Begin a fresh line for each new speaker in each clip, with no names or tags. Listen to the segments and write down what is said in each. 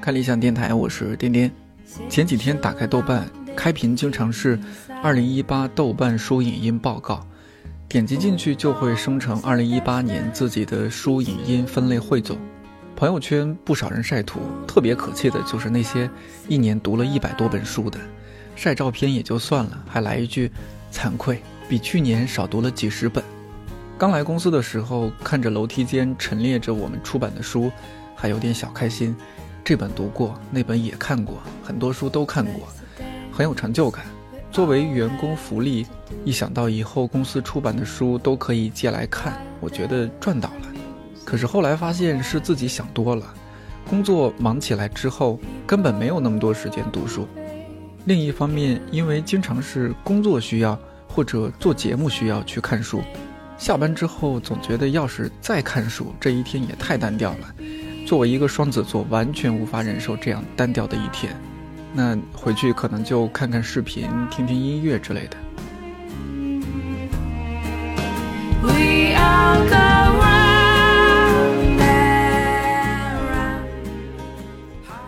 看理想电台，我是颠颠。前几天打开豆瓣，开屏经常是二零一八豆瓣书影音报告，点击进去就会生成二零一八年自己的书影音分类汇总。朋友圈不少人晒图，特别可气的就是那些一年读了一百多本书的，晒照片也就算了，还来一句惭愧，比去年少读了几十本。刚来公司的时候，看着楼梯间陈列着我们出版的书，还有点小开心。这本读过，那本也看过，很多书都看过，很有成就感。作为员工福利，一想到以后公司出版的书都可以借来看，我觉得赚到了。可是后来发现是自己想多了，工作忙起来之后，根本没有那么多时间读书。另一方面，因为经常是工作需要或者做节目需要去看书。下班之后总觉得，要是再看书，这一天也太单调了。作为一个双子座，完全无法忍受这样单调的一天。那回去可能就看看视频、听听音乐之类的。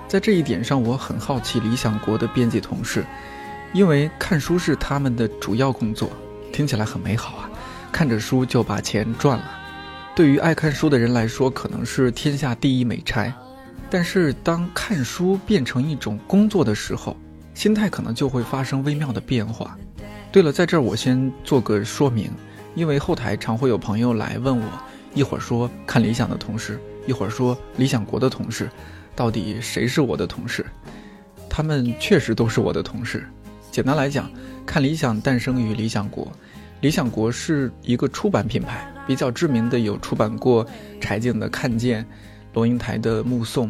在这一点上，我很好奇理想国的编辑同事，因为看书是他们的主要工作，听起来很美好啊。看着书就把钱赚了，对于爱看书的人来说，可能是天下第一美差。但是当看书变成一种工作的时候，心态可能就会发生微妙的变化。对了，在这儿我先做个说明，因为后台常会有朋友来问我，一会儿说看理想的同事，一会儿说理想国的同事，到底谁是我的同事？他们确实都是我的同事。简单来讲，看理想诞生于理想国。理想国是一个出版品牌，比较知名的有出版过柴静的《看见》，龙应台的《目送》，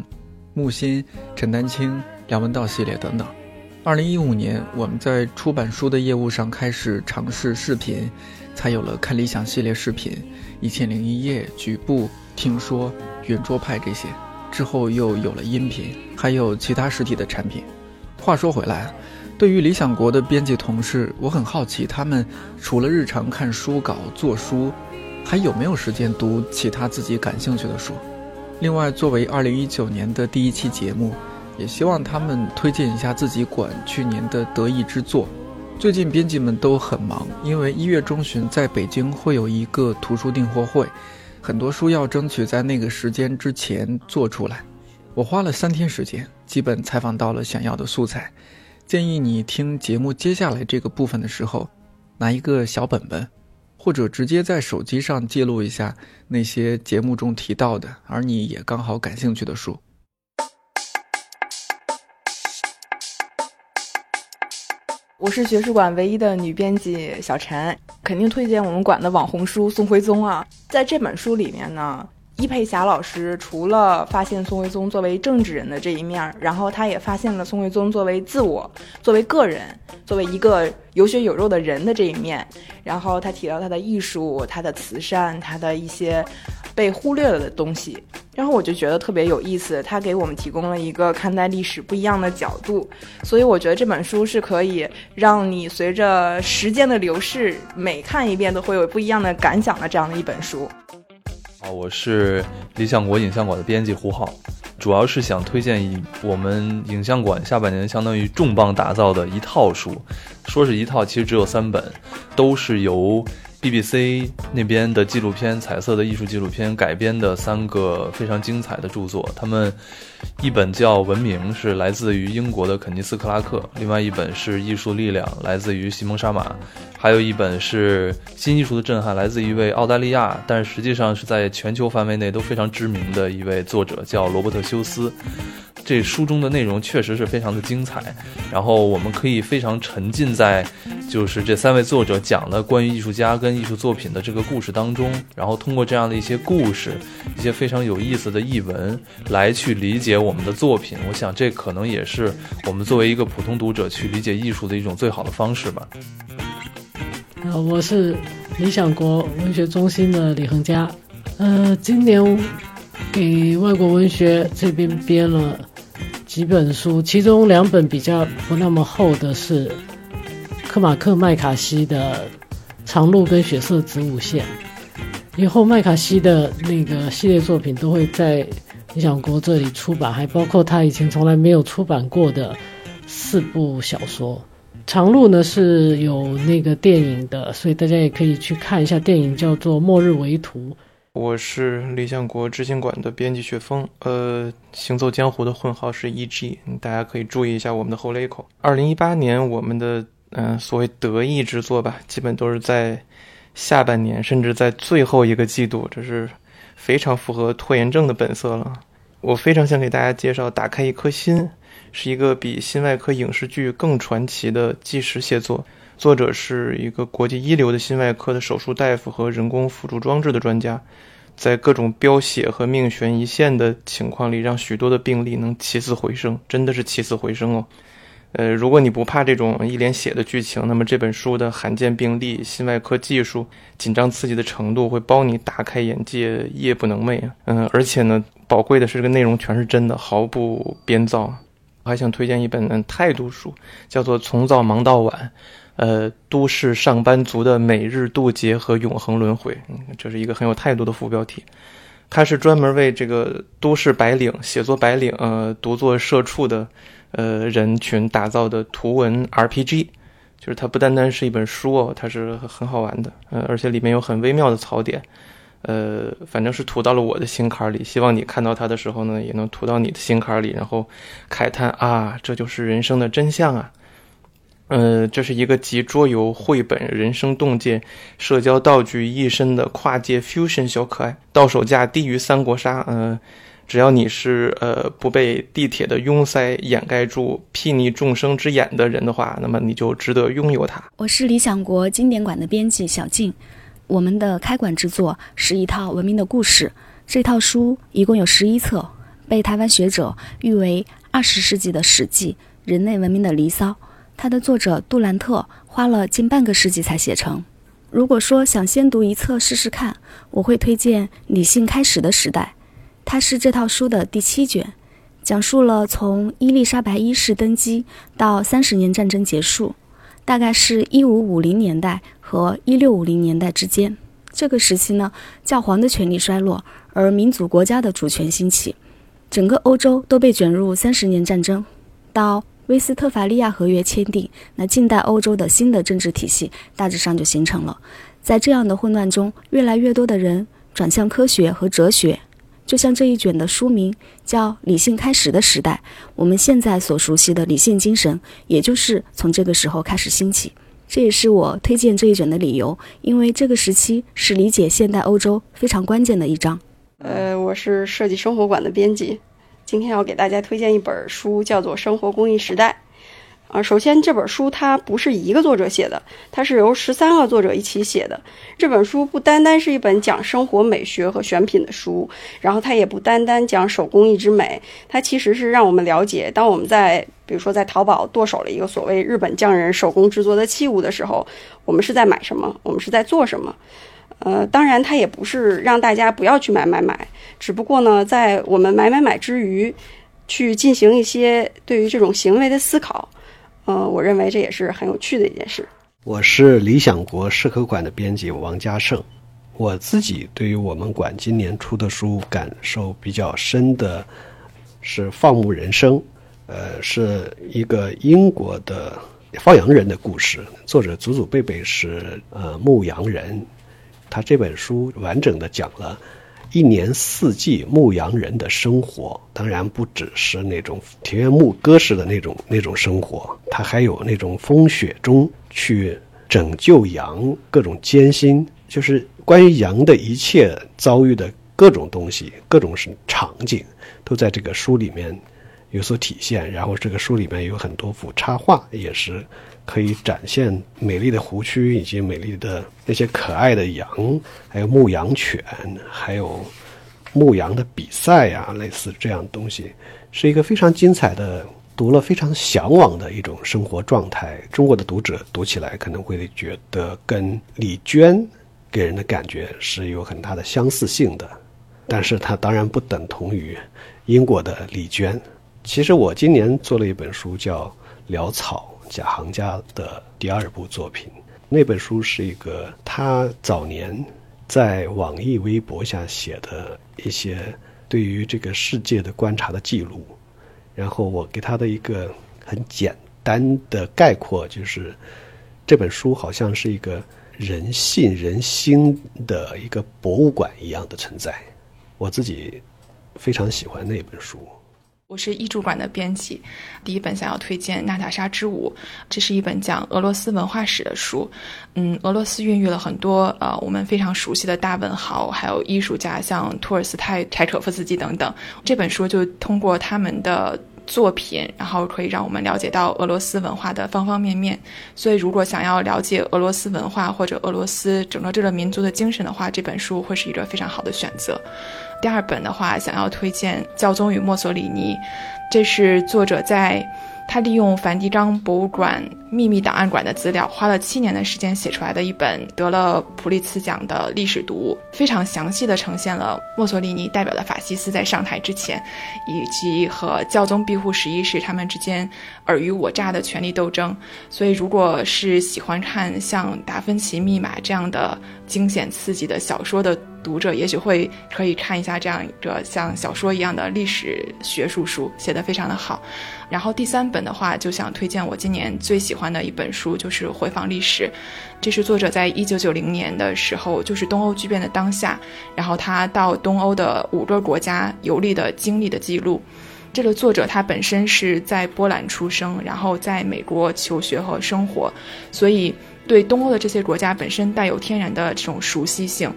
木心、陈丹青、梁文道系列等等。二零一五年，我们在出版书的业务上开始尝试视频，才有了看理想系列视频，《一千零一夜》、局部听说、圆桌派这些。之后又有了音频，还有其他实体的产品。话说回来。对于理想国的编辑同事，我很好奇，他们除了日常看书稿、做书，还有没有时间读其他自己感兴趣的书？另外，作为二零一九年的第一期节目，也希望他们推荐一下自己馆去年的得意之作。最近编辑们都很忙，因为一月中旬在北京会有一个图书订货会，很多书要争取在那个时间之前做出来。我花了三天时间，基本采访到了想要的素材。建议你听节目接下来这个部分的时候，拿一个小本本，或者直接在手机上记录一下那些节目中提到的，而你也刚好感兴趣的书。
我是学术馆唯一的女编辑小陈，肯定推荐我们馆的网红书《宋徽宗》啊，在这本书里面呢。伊佩霞老师除了发现宋徽宗作为政治人的这一面，然后他也发现了宋徽宗作为自我、作为个人、作为一个有血有肉的人的这一面。然后他提到他的艺术、他的慈善、他的一些被忽略了的东西。然后我就觉得特别有意思，他给我们提供了一个看待历史不一样的角度。所以我觉得这本书是可以让你随着时间的流逝，每看一遍都会有不一样的感想的这样的一本书。
啊，我是理想国影像馆的编辑胡浩，主要是想推荐一我们影像馆下半年相当于重磅打造的一套书，说是一套，其实只有三本，都是由 BBC 那边的纪录片、彩色的艺术纪录片改编的三个非常精彩的著作。他们一本叫《文明》，是来自于英国的肯尼斯·克拉克；另外一本是《艺术力量》，来自于西蒙·沙马。还有一本是新艺术的震撼，来自一位澳大利亚，但实际上是在全球范围内都非常知名的一位作者，叫罗伯特休斯。这书中的内容确实是非常的精彩，然后我们可以非常沉浸在就是这三位作者讲的关于艺术家跟艺术作品的这个故事当中，然后通过这样的一些故事，一些非常有意思的译文来去理解我们的作品。我想这可能也是我们作为一个普通读者去理解艺术的一种最好的方式吧。
呃，我是理想国文学中心的李恒佳。呃，今年给外国文学这边编了几本书，其中两本比较不那么厚的是克马克麦卡锡的《长路》跟《血色子午线》，以后麦卡锡的那个系列作品都会在理想国这里出版，还包括他以前从来没有出版过的四部小说。长路呢是有那个电影的，所以大家也可以去看一下电影，叫做《末日围图》。
我是理想国知行馆的编辑雪峰，呃，行走江湖的混号是 E.G，大家可以注意一下我们的后雷口。二零一八年我们的嗯所谓得意之作吧，基本都是在下半年，甚至在最后一个季度，这是非常符合拖延症的本色了。我非常想给大家介绍《打开一颗心》，是一个比心外科影视剧更传奇的纪实写作，作者是一个国际一流的心外科的手术大夫和人工辅助装置的专家。在各种飙血和命悬一线的情况里，让许多的病例能起死回生，真的是起死回生哦。呃，如果你不怕这种一脸血的剧情，那么这本书的罕见病例、心外科技术、紧张刺激的程度会包你大开眼界，夜不能寐啊。嗯，而且呢，宝贵的是这个内容全是真的，毫不编造。我还想推荐一本态度书，叫做《从早忙到晚》。呃，都市上班族的每日渡劫和永恒轮回，嗯，这是一个很有态度的副标题。它是专门为这个都市白领、写作白领、呃，独作社畜的呃人群打造的图文 RPG。就是它不单单是一本书哦，它是很好玩的，呃，而且里面有很微妙的槽点，呃，反正是涂到了我的心坎里。希望你看到它的时候呢，也能涂到你的心坎里，然后慨叹啊，这就是人生的真相啊。呃，这是一个集桌游、绘本、人生洞见、社交道具一身的跨界 fusion 小可爱，到手价低于三国杀。嗯，只要你是呃不被地铁的拥塞掩盖住睥睨众生之眼的人的话，那么你就值得拥有它。
我是理想国经典馆的编辑小静，我们的开馆之作是一套文明的故事。这套书一共有十一册，被台湾学者誉为二十世纪的史记，人类文明的离骚。它的作者杜兰特花了近半个世纪才写成。如果说想先读一册试试看，我会推荐《理性开始的时代》，它是这套书的第七卷，讲述了从伊丽莎白一世登基到三十年战争结束，大概是一五五零年代和一六五零年代之间。这个时期呢，教皇的权力衰落，而民族国家的主权兴起，整个欧洲都被卷入三十年战争，到。威斯特伐利亚合约签订，那近代欧洲的新的政治体系大致上就形成了。在这样的混乱中，越来越多的人转向科学和哲学，就像这一卷的书名叫《理性开始的时代》。我们现在所熟悉的理性精神，也就是从这个时候开始兴起。这也是我推荐这一卷的理由，因为这个时期是理解现代欧洲非常关键的一章。
呃，我是设计生活馆的编辑。今天要给大家推荐一本书，叫做《生活公益时代》。啊，首先这本书它不是一个作者写的，它是由十三个作者一起写的。这本书不单单是一本讲生活美学和选品的书，然后它也不单单讲手工艺之美，它其实是让我们了解，当我们在比如说在淘宝剁手了一个所谓日本匠人手工制作的器物的时候，我们是在买什么？我们是在做什么？呃，当然，它也不是让大家不要去买买买，只不过呢，在我们买买买之余，去进行一些对于这种行为的思考。呃，我认为这也是很有趣的一件事。
我是理想国社科馆的编辑王家胜，我自己对于我们馆今年出的书感受比较深的是《放牧人生》，呃，是一个英国的放羊人的故事，作者祖祖辈辈是呃牧羊人。他这本书完整的讲了一年四季牧羊人的生活，当然不只是那种田园牧歌式的那种那种生活，他还有那种风雪中去拯救羊各种艰辛，就是关于羊的一切遭遇的各种东西、各种是场景，都在这个书里面有所体现。然后这个书里面有很多幅插画，也是。可以展现美丽的湖区以及美丽的那些可爱的羊，还有牧羊犬，还有牧羊的比赛呀，类似这样东西，是一个非常精彩的，读了非常向往的一种生活状态。中国的读者读起来可能会觉得跟李娟给人的感觉是有很大的相似性的，但是它当然不等同于英国的李娟。其实我今年做了一本书叫《潦草》。贾行家的第二部作品，那本书是一个他早年在网易微博下写的一些对于这个世界的观察的记录，然后我给他的一个很简单的概括就是，这本书好像是一个人性人心的一个博物馆一样的存在。我自己非常喜欢那本书。
我是译著馆的编辑，第一本想要推荐《娜塔莎之舞》，这是一本讲俄罗斯文化史的书。嗯，俄罗斯孕育了很多呃我们非常熟悉的大文豪，还有艺术家，像托尔斯泰、柴可夫斯基等等。这本书就通过他们的。作品，然后可以让我们了解到俄罗斯文化的方方面面。所以，如果想要了解俄罗斯文化或者俄罗斯整个这个民族的精神的话，这本书会是一个非常好的选择。第二本的话，想要推荐《教宗与墨索里尼》，这是作者在。他利用梵蒂冈博物馆秘密档案馆的资料，花了七年的时间写出来的一本得了普利茨奖的历史读物，非常详细的呈现了墨索里尼代表的法西斯在上台之前，以及和教宗庇护十一世他们之间尔虞我诈的权力斗争。所以，如果是喜欢看像《达芬奇密码》这样的惊险刺激的小说的，读者也许会可以看一下这样一个像小说一样的历史学术书，写得非常的好。然后第三本的话，就想推荐我今年最喜欢的一本书，就是《回访历史》。这是作者在一九九零年的时候，就是东欧剧变的当下，然后他到东欧的五个国家游历的经历的记录。这个作者他本身是在波兰出生，然后在美国求学和生活，所以对东欧的这些国家本身带有天然的这种熟悉性。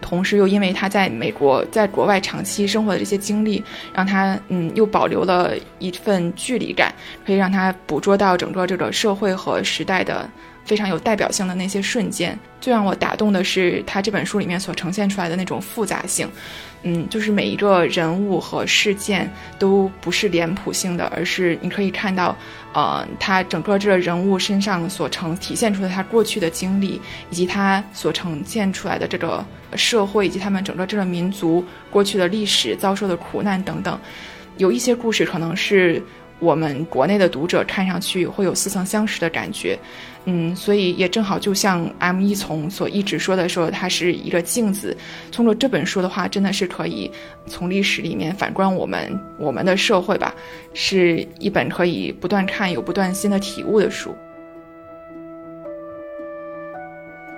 同时，又因为他在美国在国外长期生活的这些经历，让他嗯又保留了一份距离感，可以让他捕捉到整个这个社会和时代的非常有代表性的那些瞬间。最让我打动的是他这本书里面所呈现出来的那种复杂性。嗯，就是每一个人物和事件都不是脸谱性的，而是你可以看到，呃，他整个这个人物身上所呈体现出的他过去的经历，以及他所呈现出来的这个社会，以及他们整个这个民族过去的历史遭受的苦难等等。有一些故事可能是。我们国内的读者看上去会有似曾相识的感觉，嗯，所以也正好就像 M 一从所一直说的说，它是一个镜子。通过这本书的话，真的是可以从历史里面反观我们我们的社会吧，是一本可以不断看有不断新的体悟的书。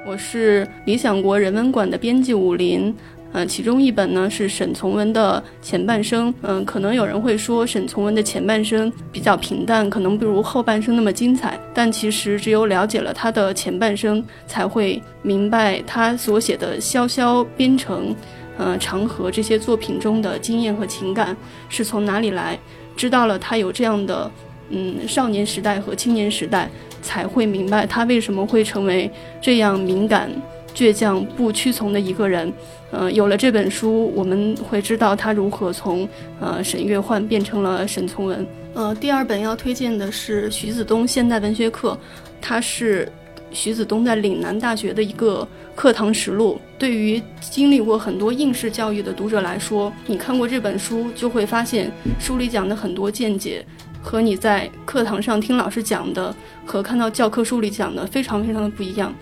我是理想国人文馆的编辑武林。嗯，其中一本呢是沈从文的前半生。嗯，可能有人会说沈从文的前半生比较平淡，可能不如后半生那么精彩。但其实只有了解了他的前半生，才会明白他所写的《潇潇边城》、呃《长河》这些作品中的经验和情感是从哪里来。知道了他有这样的嗯少年时代和青年时代，才会明白他为什么会成为这样敏感。倔强不屈从的一个人，呃，有了这本书，我们会知道他如何从呃沈月焕变成了沈从文。呃，第二本要推荐的是徐子东现代文学课，它是徐子东在岭南大学的一个课堂实录。对于经历过很多应试教育的读者来说，你看过这本书，就会发现书里讲的很多见解和你在课堂上听老师讲的和看到教科书里讲的非常非常的不一样。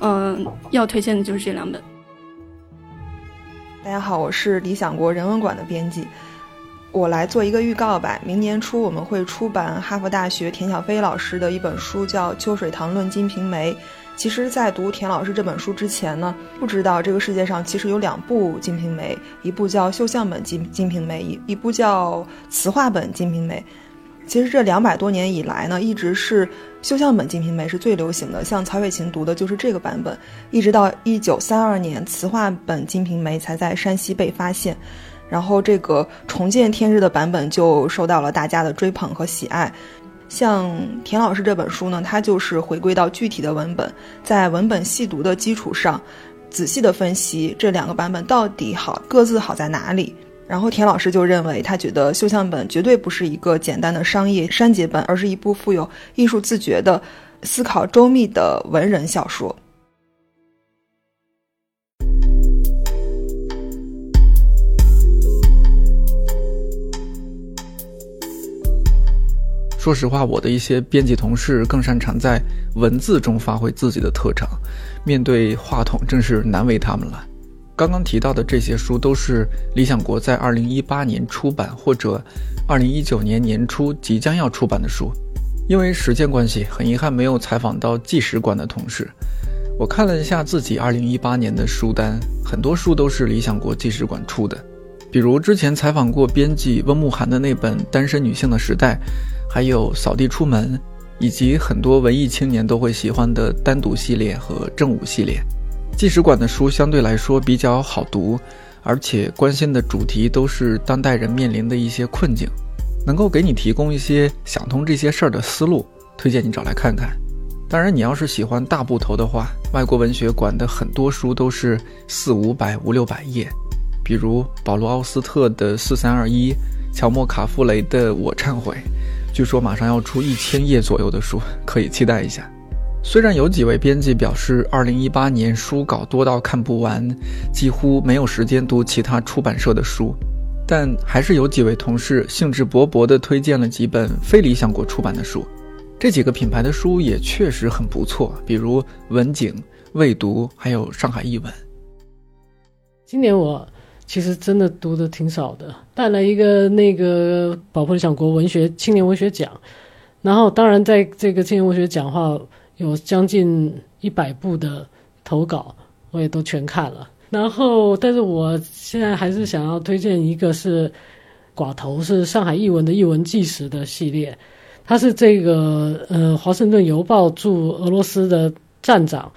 嗯，要推荐的就是这两本。
大家好，我是理想国人文馆的编辑，我来做一个预告吧。明年初我们会出版哈佛大学田小飞老师的一本书，叫《秋水堂论金瓶梅》。其实，在读田老师这本书之前呢，不知道这个世界上其实有两部《金瓶梅》，一部叫绣像本《金金瓶梅》，一一部叫词话本《金瓶梅》。其实这两百多年以来呢，一直是绣像本《金瓶梅》是最流行的，像曹雪芹读的就是这个版本，一直到一九三二年词话本《金瓶梅》才在山西被发现，然后这个重见天日的版本就受到了大家的追捧和喜爱。像田老师这本书呢，它就是回归到具体的文本，在文本细读的基础上，仔细的分析这两个版本到底好各自好在哪里。然后田老师就认为，他觉得绣像本绝对不是一个简单的商业删节本，而是一部富有艺术自觉的、思考周密的文人小说。
说实话，我的一些编辑同事更擅长在文字中发挥自己的特长，面对话筒真是难为他们了。刚刚提到的这些书都是理想国在二零一八年出版或者二零一九年年初即将要出版的书。因为时间关系，很遗憾没有采访到纪实馆的同事。我看了一下自己二零一八年的书单，很多书都是理想国纪实馆出的，比如之前采访过编辑温慕寒的那本《单身女性的时代》，还有《扫地出门》。以及很多文艺青年都会喜欢的单独系列和正午系列，纪实馆的书相对来说比较好读，而且关心的主题都是当代人面临的一些困境，能够给你提供一些想通这些事儿的思路，推荐你找来看看。当然，你要是喜欢大部头的话，外国文学馆的很多书都是四五百、五六百页，比如保罗·奥斯特的《四三二一》，乔莫·卡夫雷的《我忏悔》。据说马上要出一千页左右的书，可以期待一下。虽然有几位编辑表示，二零一八年书稿多到看不完，几乎没有时间读其他出版社的书，但还是有几位同事兴致勃勃地推荐了几本非理想国出版的书。这几个品牌的书也确实很不错，比如文景、未读，还有上海译文。
今年我。其实真的读的挺少的，带了一个那个宝珀理想国文学青年文学奖，然后当然在这个青年文学奖话有将近一百部的投稿，我也都全看了。然后，但是我现在还是想要推荐一个是寡头，是上海译文的译文纪实的系列，他是这个呃华盛顿邮报驻俄罗斯的站长，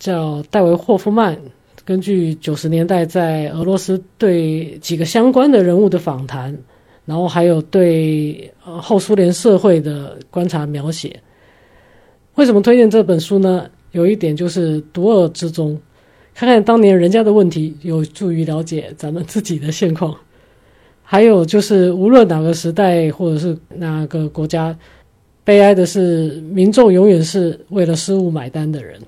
叫戴维霍夫曼。根据九十年代在俄罗斯对几个相关的人物的访谈，然后还有对呃后苏联社会的观察描写。为什么推荐这本书呢？有一点就是独恶之中，看看当年人家的问题，有助于了解咱们自己的现况。还有就是无论哪个时代或者是哪个国家，悲哀的是民众永远是为了失误买单的人。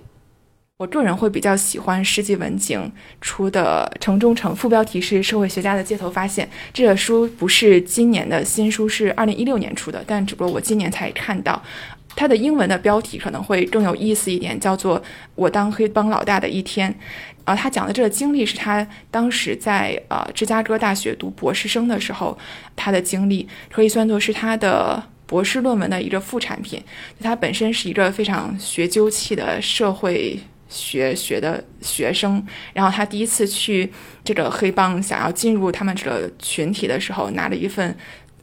我个人会比较喜欢世纪文景出的《城中城》，副标题是“社会学家的街头发现”。这个书不是今年的新书，是二零一六年出的，但只不过我今年才看到。它的英文的标题可能会更有意思一点，叫做《我当黑帮老大的一天》。啊，他讲的这个经历是他当时在呃芝加哥大学读博士生的时候，他的经历可以算作是他的博士论文的一个副产品。他本身是一个非常学究气的社会。学学的学生，然后他第一次去这个黑帮，想要进入他们这个群体的时候，拿了一份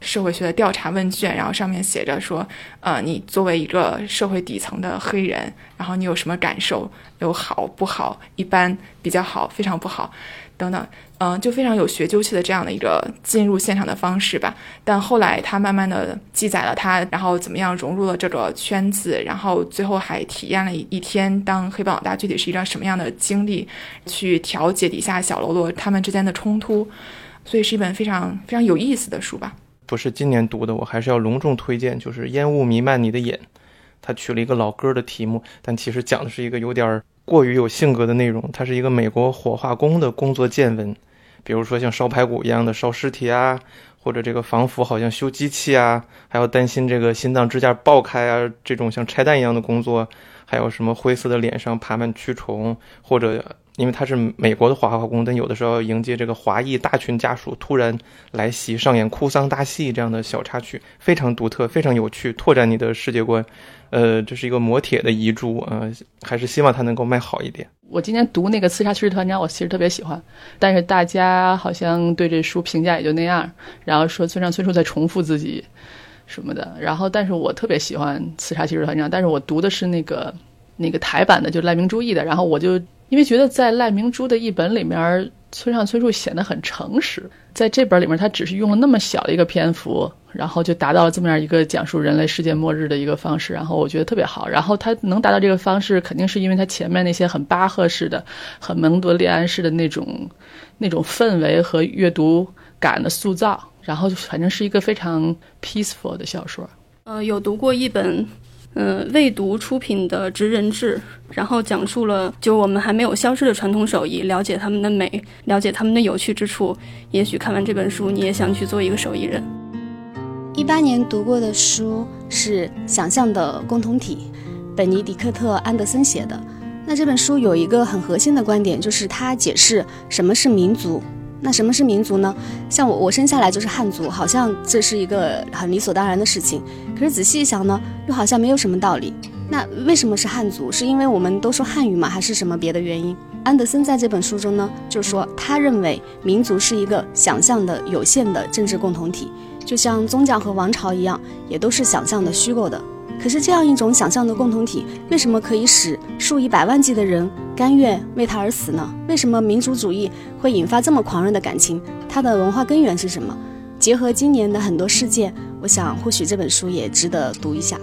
社会学的调查问卷，然后上面写着说，呃，你作为一个社会底层的黑人，然后你有什么感受？有好不好？一般？比较好？非常不好？等等。嗯，就非常有学究气的这样的一个进入现场的方式吧。但后来他慢慢的记载了他，然后怎么样融入了这个圈子，然后最后还体验了一天当黑帮老大具体是一个什么样的经历，去调解底下小喽啰他们之间的冲突。所以是一本非常非常有意思的书吧。
不是今年读的，我还是要隆重推荐，就是《烟雾弥漫你的眼》，他取了一个老歌的题目，但其实讲的是一个有点过于有性格的内容。它是一个美国火化工的工作见闻。比如说像烧排骨一样的烧尸体啊，或者这个防腐好像修机器啊，还要担心这个心脏支架爆开啊，这种像拆弹一样的工作，还有什么灰色的脸上爬满蛆虫，或者因为他是美国的华化工，但有的时候迎接这个华裔大群家属突然来袭，上演哭丧大戏这样的小插曲，非常独特，非常有趣，拓展你的世界观。呃，这是一个磨铁的遗珠啊，还是希望它能够卖好一点。
我今天读那个《刺杀骑士团长》，我其实特别喜欢，但是大家好像对这书评价也就那样，然后说村上春树在重复自己什么的。然后，但是我特别喜欢《刺杀骑士团长》，但是我读的是那个那个台版的，就赖明珠译的。然后我就因为觉得在赖明珠的译本里面，村上春树显得很诚实，在这本里面他只是用了那么小的一个篇幅。然后就达到了这么样一个讲述人类世界末日的一个方式，然后我觉得特别好。然后他能达到这个方式，肯定是因为他前面那些很巴赫式的、很蒙德里安式的那种、那种氛围和阅读感的塑造。然后反正是一个非常 peaceful 的小说。
呃，有读过一本，嗯，未读出品的《职人志》，然后讲述了就我们还没有消失的传统手艺，了解他们的美，了解他们的有趣之处。也许看完这本书，你也想去做一个手艺人。
一八年读过的书是《想象的共同体》，本尼迪克特·安德森写的。那这本书有一个很核心的观点，就是它解释什么是民族。那什么是民族呢？像我，我生下来就是汉族，好像这是一个很理所当然的事情。可是仔细一想呢，又好像没有什么道理。那为什么是汉族？是因为我们都说汉语吗？还是什么别的原因？安德森在这本书中呢，就说他认为民族是一个想象的有限的政治共同体，就像宗教和王朝一样，也都是想象的虚构的。可是这样一种想象的共同体，为什么可以使数以百万计的人甘愿为他而死呢？为什么民族主义会引发这么狂热的感情？它的文化根源是什么？结合今年的很多事件，我想或许这本书也值得读一下。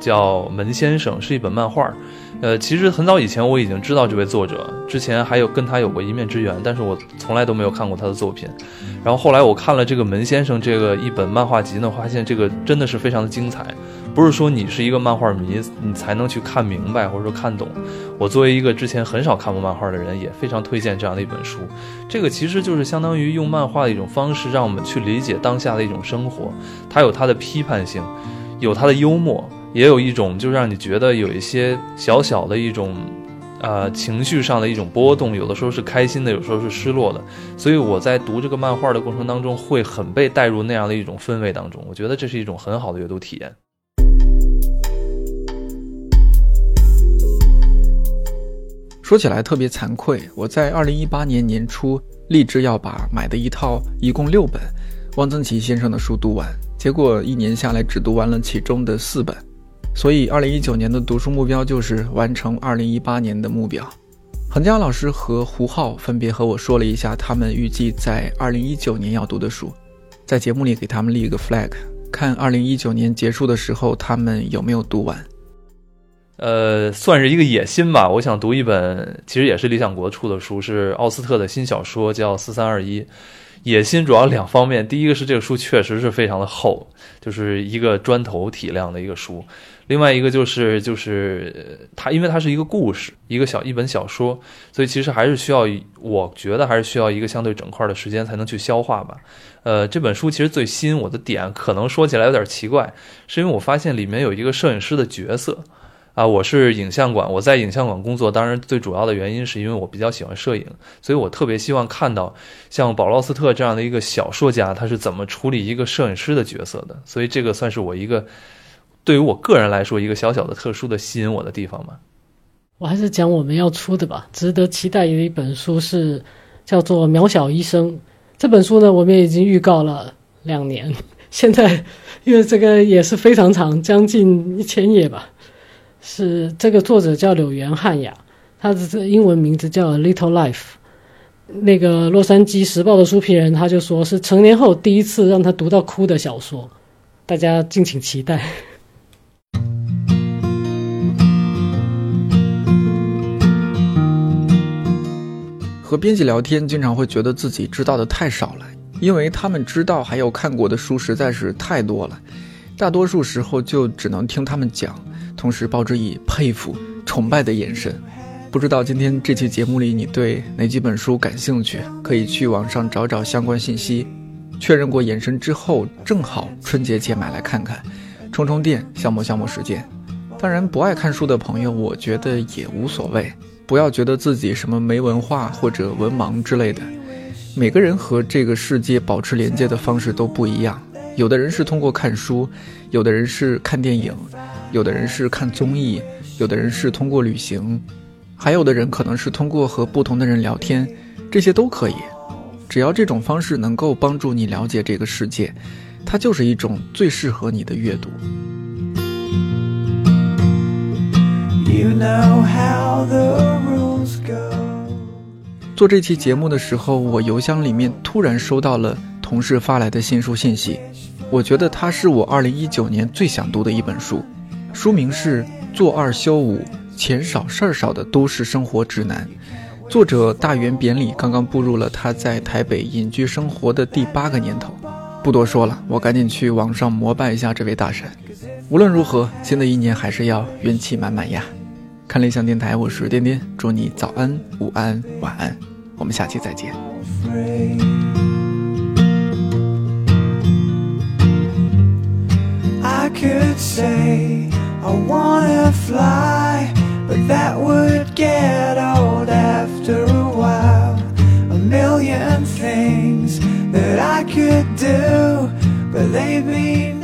叫《门先生》，是一本漫画。呃，其实很早以前我已经知道这位作者，之前还有跟他有过一面之缘，但是我从来都没有看过他的作品。然后后来我看了这个《门先生》这个一本漫画集呢，发现这个真的是非常的精彩。不是说你是一个漫画迷，你才能去看明白或者说看懂。我作为一个之前很少看过漫画的人，也非常推荐这样的一本书。这个其实就是相当于用漫画的一种方式，让我们去理解当下的一种生活。它有它的批判性，有它的幽默。也有一种，就让你觉得有一些小小的一种，呃，情绪上的一种波动，有的时候是开心的，有时候是失落的。所以我在读这个漫画的过程当中，会很被带入那样的一种氛围当中。我觉得这是一种很好的阅读体验。
说起来特别惭愧，我在二零一八年年初立志要把买的一套一共六本汪曾祺先生的书读完，结果一年下来只读完了其中的四本。所以，二零一九年的读书目标就是完成二零一八年的目标。恒佳老师和胡浩分别和我说了一下他们预计在二零一九年要读的书，在节目里给他们立一个 flag，看二零一九年结束的时候他们有没有读完。
呃，算是一个野心吧。我想读一本，其实也是理想国出的书，是奥斯特的新小说，叫《四三二一》。野心主要两方面，第一个是这个书确实是非常的厚，就是一个砖头体量的一个书。另外一个就是就是它，因为它是一个故事，一个小一本小说，所以其实还是需要，我觉得还是需要一个相对整块的时间才能去消化吧。呃，这本书其实最吸引我的点，可能说起来有点奇怪，是因为我发现里面有一个摄影师的角色。啊，我是影像馆，我在影像馆工作，当然最主要的原因是因为我比较喜欢摄影，所以我特别希望看到像保罗斯特这样的一个小说家，他是怎么处理一个摄影师的角色的。所以这个算是我一个。对于我个人来说，一个小小的、特殊的吸引我的地方吧。
我还是讲我们要出的吧。值得期待的一本书是叫做《渺小医生》这本书呢，我们也已经预告了两年。现在因为这个也是非常长，将近一千页吧。是这个作者叫柳原汉雅，他的英文名字叫 Little Life。那个《洛杉矶时报》的书评人他就说是成年后第一次让他读到哭的小说，大家敬请期待。
和编辑聊天，经常会觉得自己知道的太少了，因为他们知道还有看过的书实在是太多了，大多数时候就只能听他们讲，同时抱着以佩服、崇拜的眼神。不知道今天这期节目里你对哪几本书感兴趣？可以去网上找找相关信息，确认过眼神之后，正好春节前买来看看，充充电，消磨消磨时间。当然，不爱看书的朋友，我觉得也无所谓。不要觉得自己什么没文化或者文盲之类的，每个人和这个世界保持连接的方式都不一样。有的人是通过看书，有的人是看电影，有的人是看综艺，有的人是通过旅行，还有的人可能是通过和不同的人聊天，这些都可以。只要这种方式能够帮助你了解这个世界，它就是一种最适合你的阅读。做这期节目的时候，我邮箱里面突然收到了同事发来的新书信息。我觉得它是我2019年最想读的一本书，书名是《做二休五，钱少事儿少的都市生活指南》，作者大原扁里刚刚步入了他在台北隐居生活的第八个年头。不多说了，我赶紧去网上膜拜一下这位大神。无论如何，新的一年还是要元气满满呀！看理想电台，我是颠颠，祝你早安、午安、晚安，我们下期再见。I could say I wanna fly, but
that would get old after a while. A million things that I could do, but they mean